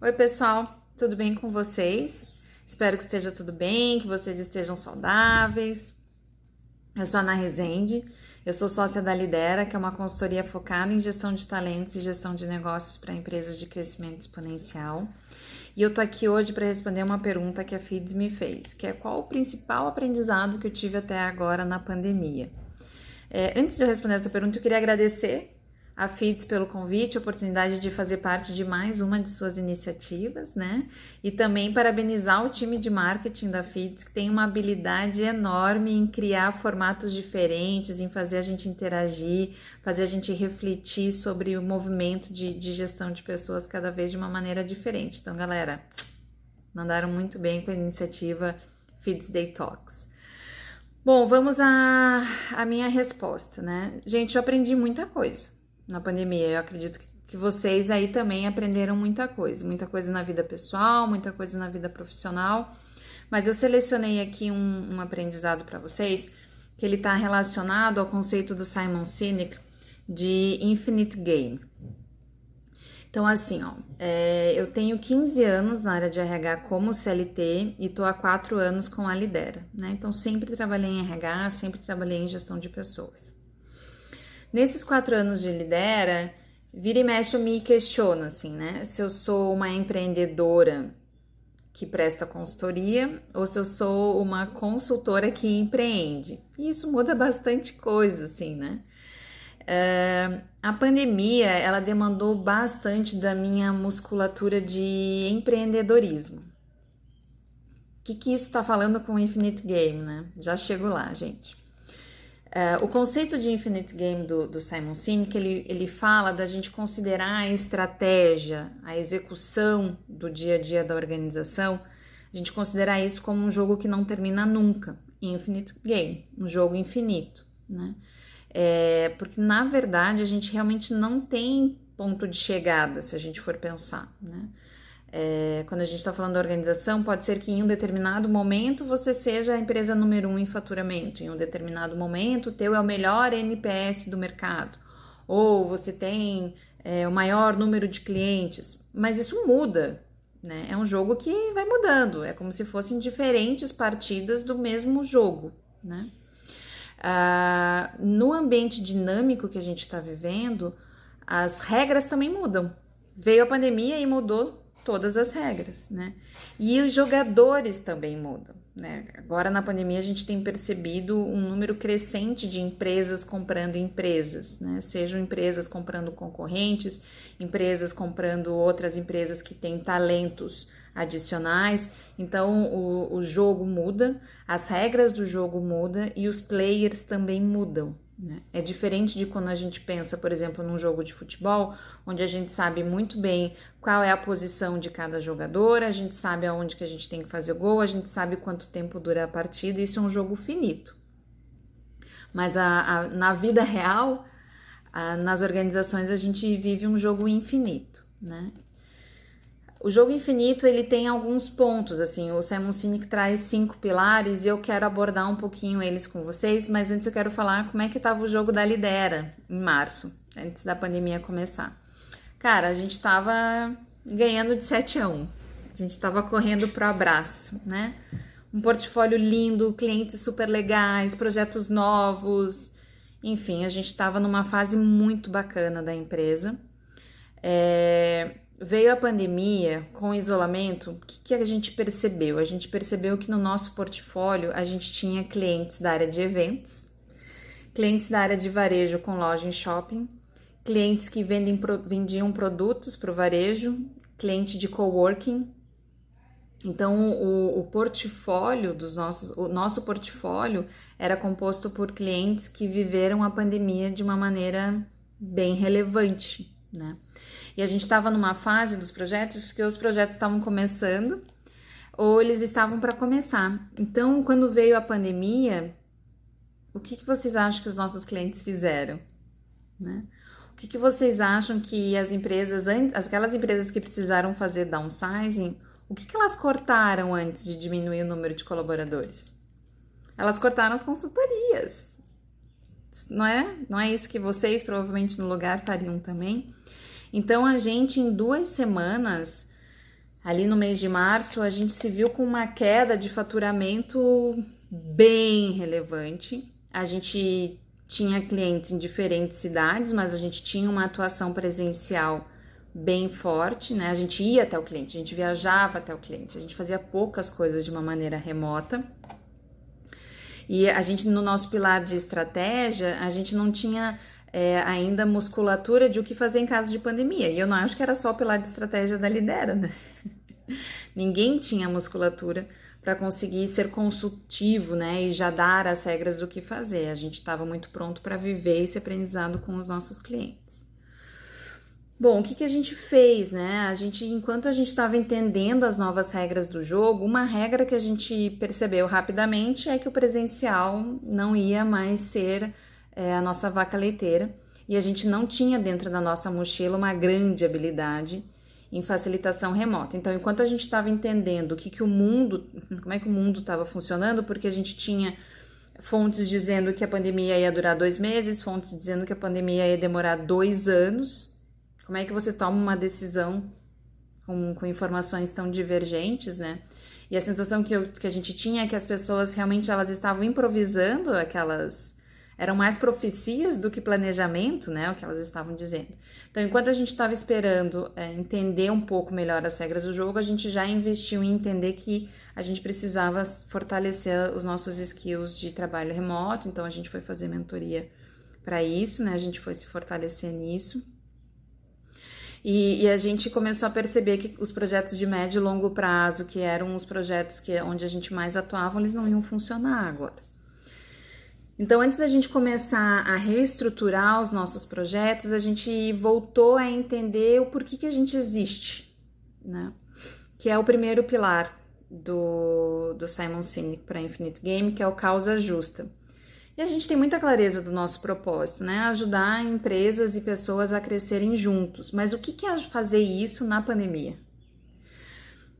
Oi, pessoal, tudo bem com vocês? Espero que esteja tudo bem, que vocês estejam saudáveis. Eu sou Ana Rezende, eu sou sócia da Lidera, que é uma consultoria focada em gestão de talentos e gestão de negócios para empresas de crescimento exponencial. E eu tô aqui hoje para responder uma pergunta que a FIDS me fez, que é qual o principal aprendizado que eu tive até agora na pandemia. É, antes de eu responder essa pergunta, eu queria agradecer a FITS pelo convite, oportunidade de fazer parte de mais uma de suas iniciativas, né? E também parabenizar o time de marketing da FITS, que tem uma habilidade enorme em criar formatos diferentes, em fazer a gente interagir, fazer a gente refletir sobre o movimento de, de gestão de pessoas cada vez de uma maneira diferente. Então, galera, mandaram muito bem com a iniciativa FITS Day Talks. Bom, vamos à, à minha resposta, né? Gente, eu aprendi muita coisa na pandemia. Eu acredito que vocês aí também aprenderam muita coisa, muita coisa na vida pessoal, muita coisa na vida profissional. Mas eu selecionei aqui um, um aprendizado para vocês que ele está relacionado ao conceito do Simon Sinek de Infinite Game. Então, assim, ó, é, eu tenho 15 anos na área de RH como CLT e tô há 4 anos com a Lidera, né? Então, sempre trabalhei em RH, sempre trabalhei em gestão de pessoas. Nesses quatro anos de lidera, vira e mexe eu me questiono, assim, né? Se eu sou uma empreendedora que presta consultoria ou se eu sou uma consultora que empreende. E isso muda bastante coisa, assim, né? Uh, a pandemia, ela demandou bastante da minha musculatura de empreendedorismo. O que, que isso está falando com o Infinite Game, né? Já chego lá, gente. Uh, o conceito de Infinite Game do, do Simon Sinek, ele, ele fala da gente considerar a estratégia, a execução do dia a dia da organização, a gente considerar isso como um jogo que não termina nunca, Infinite Game, um jogo infinito, né? É, porque na verdade a gente realmente não tem ponto de chegada, se a gente for pensar, né? É, quando a gente está falando da organização, pode ser que em um determinado momento você seja a empresa número um em faturamento, em um determinado momento o teu é o melhor NPS do mercado, ou você tem é, o maior número de clientes, mas isso muda, né? É um jogo que vai mudando, é como se fossem diferentes partidas do mesmo jogo, né? Ah, no ambiente dinâmico que a gente está vivendo, as regras também mudam. Veio a pandemia e mudou todas as regras, né? E os jogadores também mudam, né? Agora na pandemia a gente tem percebido um número crescente de empresas comprando empresas, né? Sejam empresas comprando concorrentes, empresas comprando outras empresas que têm talentos adicionais. Então o, o jogo muda, as regras do jogo mudam e os players também mudam, né? É diferente de quando a gente pensa, por exemplo, num jogo de futebol, onde a gente sabe muito bem qual é a posição de cada jogador, a gente sabe aonde que a gente tem que fazer o gol, a gente sabe quanto tempo dura a partida, isso é um jogo finito. Mas a, a, na vida real, a, nas organizações, a gente vive um jogo infinito, né? O jogo infinito ele tem alguns pontos, assim, o Simon Sinek traz cinco pilares e eu quero abordar um pouquinho eles com vocês, mas antes eu quero falar como é que estava o jogo da Lidera em março, antes da pandemia começar. Cara, a gente estava ganhando de 7 a 1. A gente estava correndo pro abraço, né? Um portfólio lindo, clientes super legais, projetos novos, enfim, a gente estava numa fase muito bacana da empresa. É, Veio a pandemia com o isolamento, o que, que, a gente percebeu? A gente percebeu que no nosso portfólio a gente tinha clientes da área de eventos, clientes da área de varejo com loja em shopping, clientes que vendem, vendiam produtos para o varejo, cliente de coworking. Então, o, o portfólio dos nossos, o nosso portfólio era composto por clientes que viveram a pandemia de uma maneira bem relevante, né? E a gente estava numa fase dos projetos que os projetos estavam começando ou eles estavam para começar. Então, quando veio a pandemia, o que, que vocês acham que os nossos clientes fizeram? Né? O que, que vocês acham que as empresas, aquelas empresas que precisaram fazer downsizing, o que, que elas cortaram antes de diminuir o número de colaboradores? Elas cortaram as consultorias. Não é? Não é isso que vocês provavelmente no lugar fariam também? Então a gente em duas semanas ali no mês de março, a gente se viu com uma queda de faturamento bem relevante. A gente tinha clientes em diferentes cidades, mas a gente tinha uma atuação presencial bem forte, né? A gente ia até o cliente, a gente viajava até o cliente, a gente fazia poucas coisas de uma maneira remota. E a gente, no nosso pilar de estratégia, a gente não tinha é, ainda musculatura de o que fazer em caso de pandemia. E eu não acho que era só de estratégia da Lidera, né? Ninguém tinha musculatura para conseguir ser consultivo, né, e já dar as regras do que fazer. A gente estava muito pronto para viver esse aprendizado com os nossos clientes. Bom, o que, que a gente fez, né? A gente, enquanto a gente estava entendendo as novas regras do jogo, uma regra que a gente percebeu rapidamente é que o presencial não ia mais ser é, a nossa vaca leiteira e a gente não tinha dentro da nossa mochila uma grande habilidade em facilitação remota. Então, enquanto a gente estava entendendo o que, que o mundo, como é que o mundo estava funcionando, porque a gente tinha fontes dizendo que a pandemia ia durar dois meses, fontes dizendo que a pandemia ia demorar dois anos. Como é que você toma uma decisão com, com informações tão divergentes, né? E a sensação que, eu, que a gente tinha é que as pessoas realmente elas estavam improvisando aquelas eram mais profecias do que planejamento, né? O que elas estavam dizendo. Então, enquanto a gente estava esperando é, entender um pouco melhor as regras do jogo, a gente já investiu em entender que a gente precisava fortalecer os nossos skills de trabalho remoto. Então, a gente foi fazer mentoria para isso, né? A gente foi se fortalecer nisso. E, e, a gente começou a perceber que os projetos de médio e longo prazo, que eram os projetos que onde a gente mais atuava, eles não iam funcionar agora. Então, antes da gente começar a reestruturar os nossos projetos, a gente voltou a entender o porquê que a gente existe, né? Que é o primeiro pilar do, do Simon Sinek para Infinite Game, que é o causa justa. E a gente tem muita clareza do nosso propósito, né? Ajudar empresas e pessoas a crescerem juntos. Mas o que, é fazer isso na pandemia?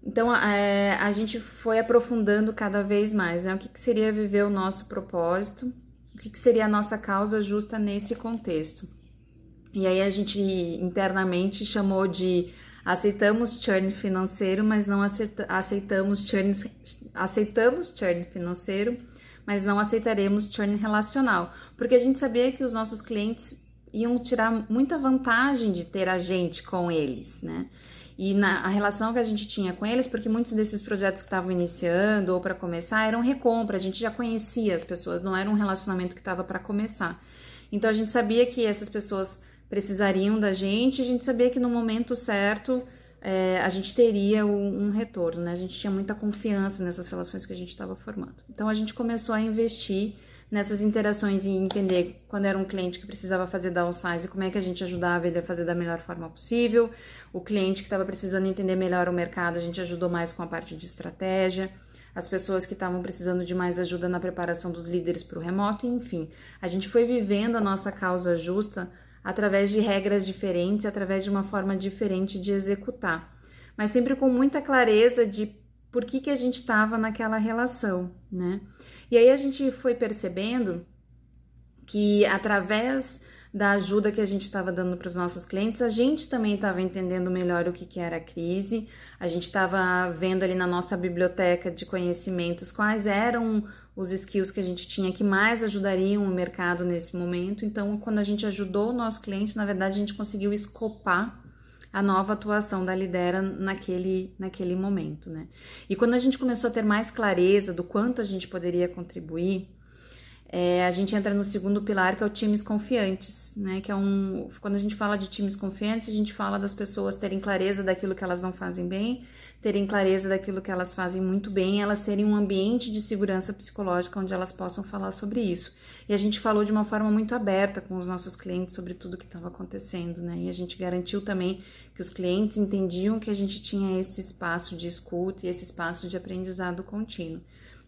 Então, é, a gente foi aprofundando cada vez mais, né? O que, que seria viver o nosso propósito o que, que seria a nossa causa justa nesse contexto. E aí a gente internamente chamou de aceitamos churn financeiro, mas não aceitamos churn, aceitamos churn financeiro, mas não aceitaremos churn relacional, porque a gente sabia que os nossos clientes iam tirar muita vantagem de ter a gente com eles, né? E na a relação que a gente tinha com eles, porque muitos desses projetos que estavam iniciando ou para começar eram recompra, a gente já conhecia as pessoas, não era um relacionamento que estava para começar. Então a gente sabia que essas pessoas precisariam da gente, a gente sabia que no momento certo é, a gente teria um, um, retorno, né? A gente tinha muita confiança nessas relações que a gente estava formando. Então a gente começou a investir nessas interações e entender quando era um cliente que precisava fazer downsize, como é que a gente ajudava ele a fazer da melhor forma possível. O cliente que estava precisando entender melhor o mercado, a gente ajudou mais com a parte de estratégia. As pessoas que estavam precisando de mais ajuda na preparação dos líderes para o remoto, enfim. A gente foi vivendo a nossa causa justa através de regras diferentes, através de uma forma diferente de executar, mas sempre com muita clareza de por que, que a gente estava naquela relação, né? E aí a gente foi percebendo que através da ajuda que a gente estava dando para os nossos clientes, a gente também estava entendendo melhor o que, que era a crise, a gente estava vendo ali na nossa biblioteca de conhecimentos quais eram os skills que a gente tinha que mais ajudariam o mercado nesse momento. Então, quando a gente ajudou o nosso cliente, na verdade, a gente conseguiu escopar a nova atuação da Lidera naquele, naquele momento, né? E quando a gente começou a ter mais clareza do quanto a gente poderia contribuir, é, a gente entra no segundo pilar, que é o times confiantes, né? Que é um. Quando a gente fala de times confiantes, a gente fala das pessoas terem clareza daquilo que elas não fazem bem, terem clareza daquilo que elas fazem muito bem, elas terem um ambiente de segurança psicológica onde elas possam falar sobre isso. E a gente falou de uma forma muito aberta com os nossos clientes sobre tudo que estava acontecendo, né? E a gente garantiu também que os clientes entendiam que a gente tinha esse espaço de escuta e esse espaço de aprendizado contínuo.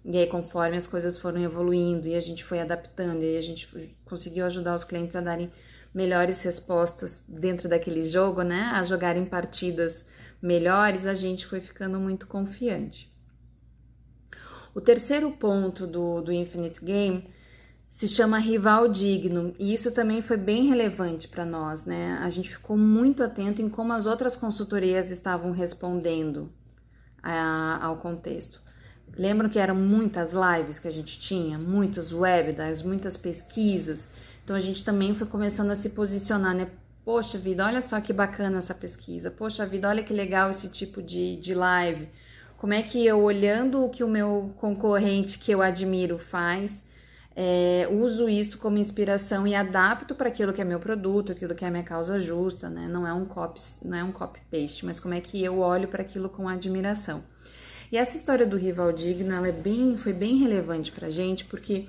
E aí, conforme as coisas foram evoluindo e a gente foi adaptando e a gente conseguiu ajudar os clientes a darem melhores respostas dentro daquele jogo, né? A jogarem partidas melhores, a gente foi ficando muito confiante. O terceiro ponto do, do Infinite Game se chama rival digno, e isso também foi bem relevante para nós, né? A gente ficou muito atento em como as outras consultorias estavam respondendo a, ao contexto. Lembram que eram muitas lives que a gente tinha, muitos webinars, muitas pesquisas. Então a gente também foi começando a se posicionar, né? Poxa vida, olha só que bacana essa pesquisa. Poxa vida, olha que legal esse tipo de, de live. Como é que eu, olhando o que o meu concorrente que eu admiro faz, é, uso isso como inspiração e adapto para aquilo que é meu produto, aquilo que é minha causa justa, né? Não é um copy, não é um copy paste, mas como é que eu olho para aquilo com admiração. E essa história do rival digno, ela é bem, foi bem relevante para gente, porque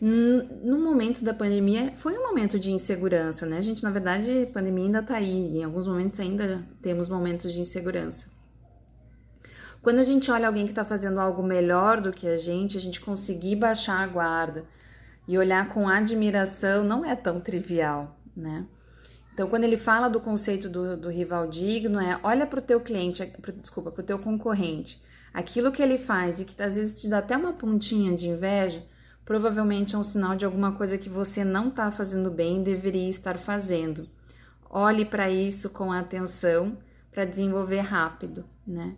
no momento da pandemia foi um momento de insegurança, né? A gente, na verdade, a pandemia ainda tá aí, em alguns momentos ainda temos momentos de insegurança. Quando a gente olha alguém que está fazendo algo melhor do que a gente, a gente conseguir baixar a guarda e olhar com admiração não é tão trivial, né? Então, quando ele fala do conceito do, do rival digno, é olha para o teu cliente, pro, desculpa, para o teu concorrente, aquilo que ele faz e que às vezes te dá até uma pontinha de inveja, provavelmente é um sinal de alguma coisa que você não está fazendo bem e deveria estar fazendo. Olhe para isso com atenção para desenvolver rápido, né?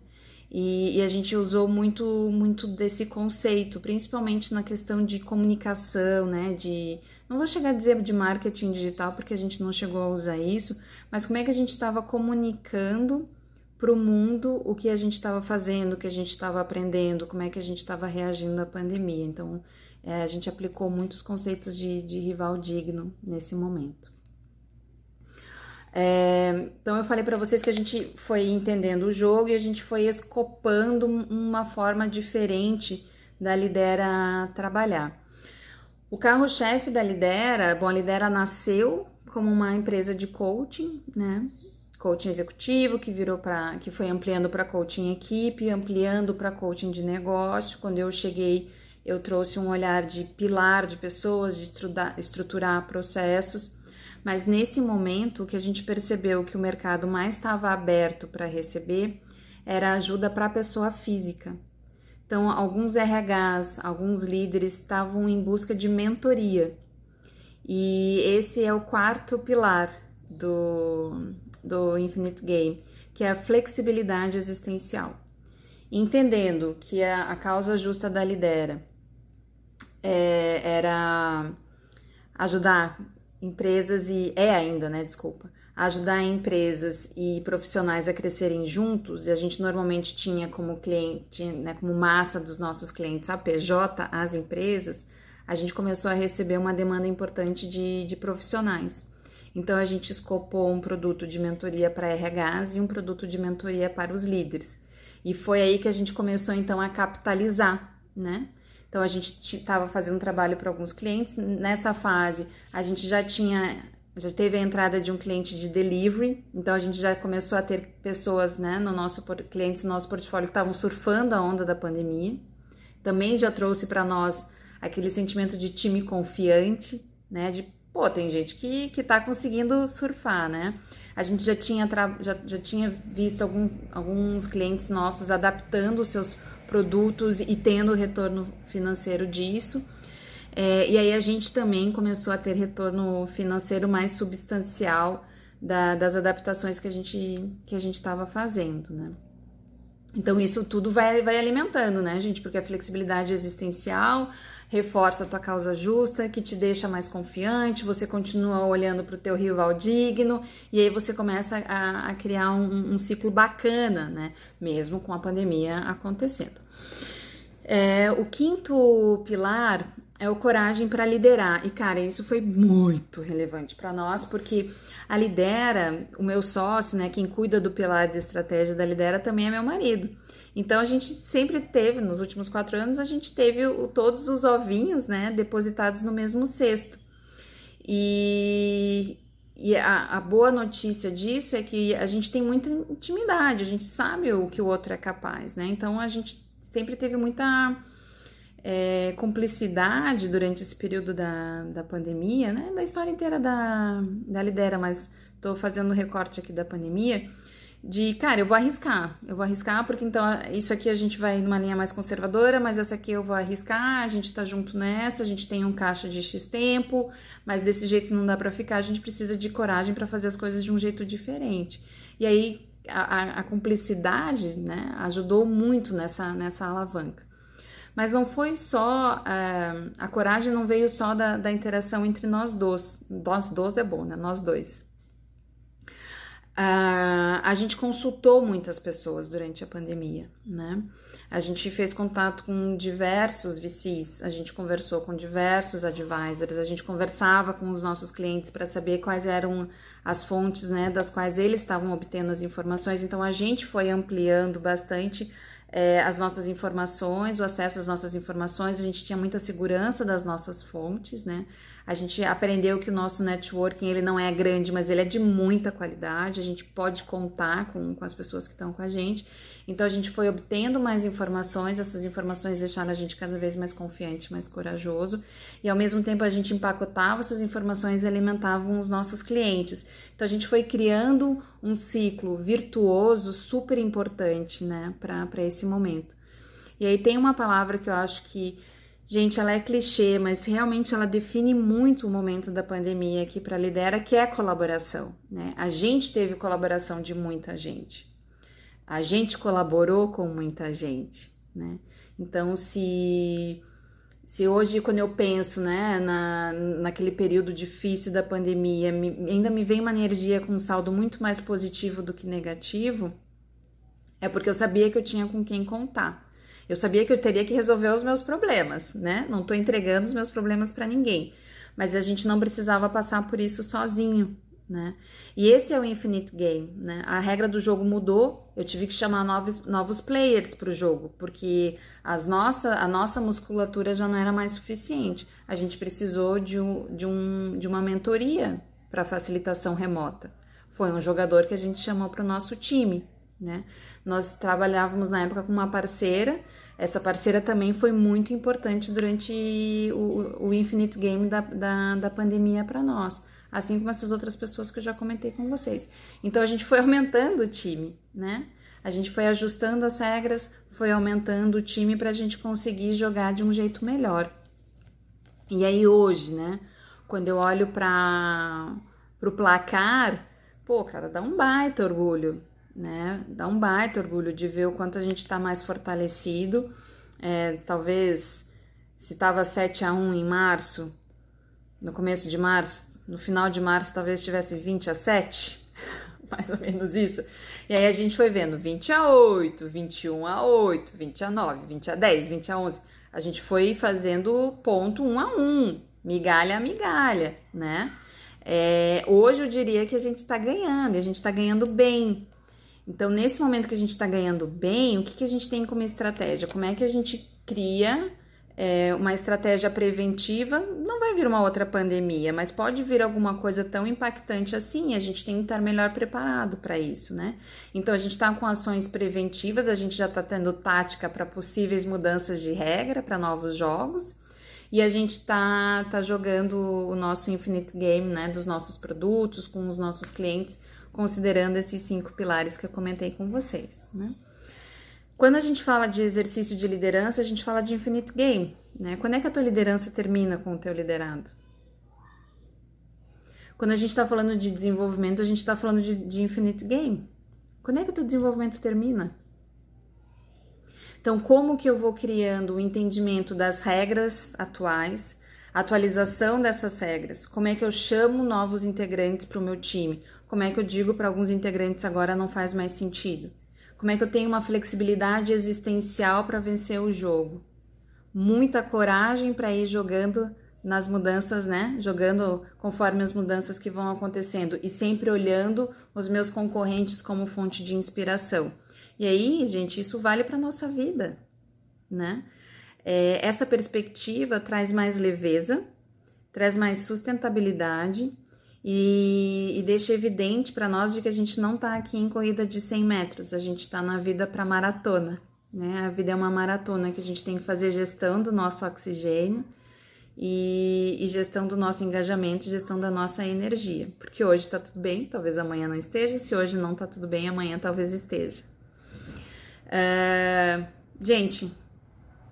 E, e, a gente usou muito, muito desse conceito, principalmente na questão de comunicação, né? De não vou chegar a dizer de marketing digital porque a gente não chegou a usar isso, mas como é que a gente estava comunicando para o mundo o que a gente estava fazendo, o que a gente estava aprendendo, como é que a gente estava reagindo à pandemia. Então, é, a gente aplicou muitos conceitos de, de rival digno nesse momento. É, então eu falei para vocês que a gente foi entendendo o jogo e a gente foi escopando uma forma diferente da Lidera trabalhar. O carro-chefe da Lidera, bom, a Lidera nasceu como uma empresa de coaching, né? Coaching executivo que virou para, que foi ampliando para coaching equipe, ampliando para coaching de negócio. Quando eu cheguei, eu trouxe um olhar de pilar de pessoas, de estruturar, estruturar processos mas nesse momento, o que a gente percebeu que o mercado mais estava aberto para receber era ajuda para a pessoa física. Então, alguns RHs, alguns líderes estavam em busca de mentoria. E esse é o quarto pilar do, do Infinite Game, que é a flexibilidade existencial. Entendendo que a, a causa justa da lidera é, era ajudar empresas e é ainda, né, desculpa, ajudar empresas e profissionais a crescerem juntos, e a gente normalmente tinha como cliente, né, como massa dos nossos clientes a PJ, as empresas, a gente começou a receber uma demanda importante de, de profissionais. Então a gente escopou um produto de mentoria para RHs e um produto de mentoria para os líderes. E foi aí que a gente começou então a capitalizar, né? Então a gente estava fazendo trabalho para alguns clientes. Nessa fase, a gente já tinha, já teve a entrada de um cliente de delivery. Então a gente já começou a ter pessoas, né, no nosso clientes no nosso portfólio que estavam surfando a onda da pandemia. Também já trouxe para nós aquele sentimento de time confiante, né, de pô, tem gente que que está conseguindo surfar, né? A gente já tinha, já, já tinha visto algum, alguns clientes nossos adaptando os seus produtos e tendo retorno financeiro disso. É, e aí a gente também começou a ter retorno financeiro mais substancial da, das adaptações que a gente que a gente estava fazendo, né? Então isso tudo vai, vai alimentando, né, gente? Porque a flexibilidade existencial reforça a tua causa justa, que te deixa mais confiante, você continua olhando para o teu rival digno, e aí você começa a, a criar um, um, ciclo bacana, né? Mesmo com a pandemia acontecendo. É, o quinto pilar é o coragem para liderar. E, cara, isso foi muito relevante para nós, porque a Lidera, o meu sócio, né, quem cuida do pilar de estratégia da Lidera também é meu marido. Então a gente sempre teve, nos últimos quatro anos, a gente teve o, todos os ovinhos, né, depositados no mesmo cesto. E, e a, a, boa notícia disso é que a gente tem muita intimidade, a gente sabe o que o outro é capaz, né? Então a gente sempre teve muita é, cumplicidade durante esse período da, da pandemia, né? Da história inteira da, da Lidera, mas estou fazendo recorte aqui da pandemia de, cara, eu vou arriscar, eu vou arriscar porque então isso aqui a gente vai numa linha mais conservadora, mas essa aqui eu vou arriscar, a gente tá junto nessa, a gente tem um caixa de X tempo, mas desse jeito não dá para ficar, a gente precisa de coragem para fazer as coisas de um jeito diferente. E aí a, a, cumplicidade né, ajudou muito nessa, nessa alavanca. Mas não foi só, uh, a coragem não veio só da, da interação entre nós dois, nós dois é bom, né? Nós dois. Uh, a gente consultou muitas pessoas durante a pandemia, né? A gente fez contato com diversos VCs, a gente conversou com diversos advisors, a gente conversava com os nossos clientes para saber quais eram as fontes, né, das quais eles estavam obtendo as informações. Então a gente foi ampliando bastante é, as nossas informações, o acesso às nossas informações, a gente tinha muita segurança das nossas fontes, né? A gente aprendeu que o nosso networking ele não é grande, mas ele é de muita qualidade, a gente pode contar com, com as pessoas que estão com a gente. Então a gente foi obtendo mais informações, essas informações deixaram a gente cada vez mais confiante, mais corajoso, e ao mesmo tempo a gente empacotava essas informações e alimentavam os nossos clientes. Então a gente foi criando um ciclo virtuoso super importante, né, para esse momento. E aí tem uma palavra que eu acho que, gente, ela é clichê, mas realmente ela define muito o momento da pandemia aqui para Lidera, que é a colaboração, né? A gente teve colaboração de muita gente. A gente colaborou com muita gente, né? Então, se, se hoje, quando eu penso, né, na, naquele período difícil da pandemia, me, ainda me vem uma energia com um saldo muito mais positivo do que negativo, é porque eu sabia que eu tinha com quem contar. Eu sabia que eu teria que resolver os meus problemas, né? Não estou entregando os meus problemas para ninguém, mas a gente não precisava passar por isso sozinho, né? E esse é o Infinite Game, né? A regra do jogo mudou, eu tive que chamar novos, novos players para o jogo, porque as nossa, a nossa musculatura já não era mais suficiente. A gente precisou de, um, de, um, de uma mentoria para facilitação remota. Foi um jogador que a gente chamou para o nosso time, né? Nós trabalhávamos na época com uma parceira, essa parceira também foi muito importante durante o, o Infinite Game da, da, da pandemia para nós assim como essas outras pessoas que eu já comentei com vocês. Então a gente foi aumentando o time, né? A gente foi ajustando as regras, foi aumentando o time para a gente conseguir jogar de um jeito melhor. E aí hoje, né? Quando eu olho para o placar, pô, cara, dá um baita orgulho, né? Dá um baita orgulho de ver o quanto a gente está mais fortalecido. É, talvez se estava 7 a 1 em março, no começo de março, no final de março talvez tivesse 20 a 7, mais ou menos isso. E aí a gente foi vendo 20 a 8, 21 a 8, 20 a 9, 20 a 10, 20 a 11. A gente foi fazendo ponto um a um, migalha a migalha, né? É, hoje eu diria que a gente está ganhando, e a gente está ganhando bem. Então, nesse momento que a gente está ganhando bem, o que, que a gente tem como estratégia? Como é que a gente cria é, uma estratégia preventiva, não vai vir uma outra pandemia, mas pode vir alguma coisa tão impactante assim, a gente tem que estar melhor preparado para isso, né? Então a gente está com ações preventivas, a gente já está tendo tática para possíveis mudanças de regra para novos jogos. E a gente está tá jogando o nosso Infinite Game, né, dos nossos produtos, com os nossos clientes, considerando esses cinco pilares que eu comentei com vocês, né? Quando a gente fala de exercício de liderança, a gente fala de infinite game, né? Quando é que a tua liderança termina com o teu liderado? Quando a gente está falando de desenvolvimento, a gente está falando de, de infinite game. Quando é que o teu desenvolvimento termina? Então, como que eu vou criando o entendimento das regras atuais, atualização dessas regras? Como é que eu chamo novos integrantes para o meu time? Como é que eu digo para alguns integrantes agora não faz mais sentido? Como é que eu tenho uma flexibilidade existencial para vencer o jogo? Muita coragem para ir jogando nas mudanças, né? Jogando conforme as mudanças que vão acontecendo e sempre olhando os meus concorrentes como fonte de inspiração. E aí, gente, isso vale para nossa vida, né? É, essa perspectiva traz mais leveza, traz mais sustentabilidade e, e deixa evidente para nós de que a gente não está aqui em corrida de 100 metros, a gente está na vida para maratona. Né? A vida é uma maratona que a gente tem que fazer gestão do nosso oxigênio e, e gestão do nosso engajamento, gestão da nossa energia. Porque hoje está tudo bem, talvez amanhã não esteja. Se hoje não está tudo bem, amanhã talvez esteja. Uh, gente,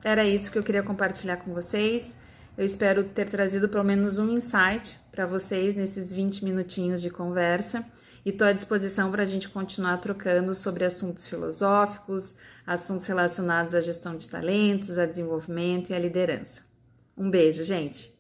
era isso que eu queria compartilhar com vocês. Eu espero ter trazido pelo menos um insight para vocês nesses 20 minutinhos de conversa. e estou à disposição para a gente continuar trocando sobre assuntos filosóficos, assuntos relacionados à gestão de talentos, a desenvolvimento e à liderança. Um beijo, gente!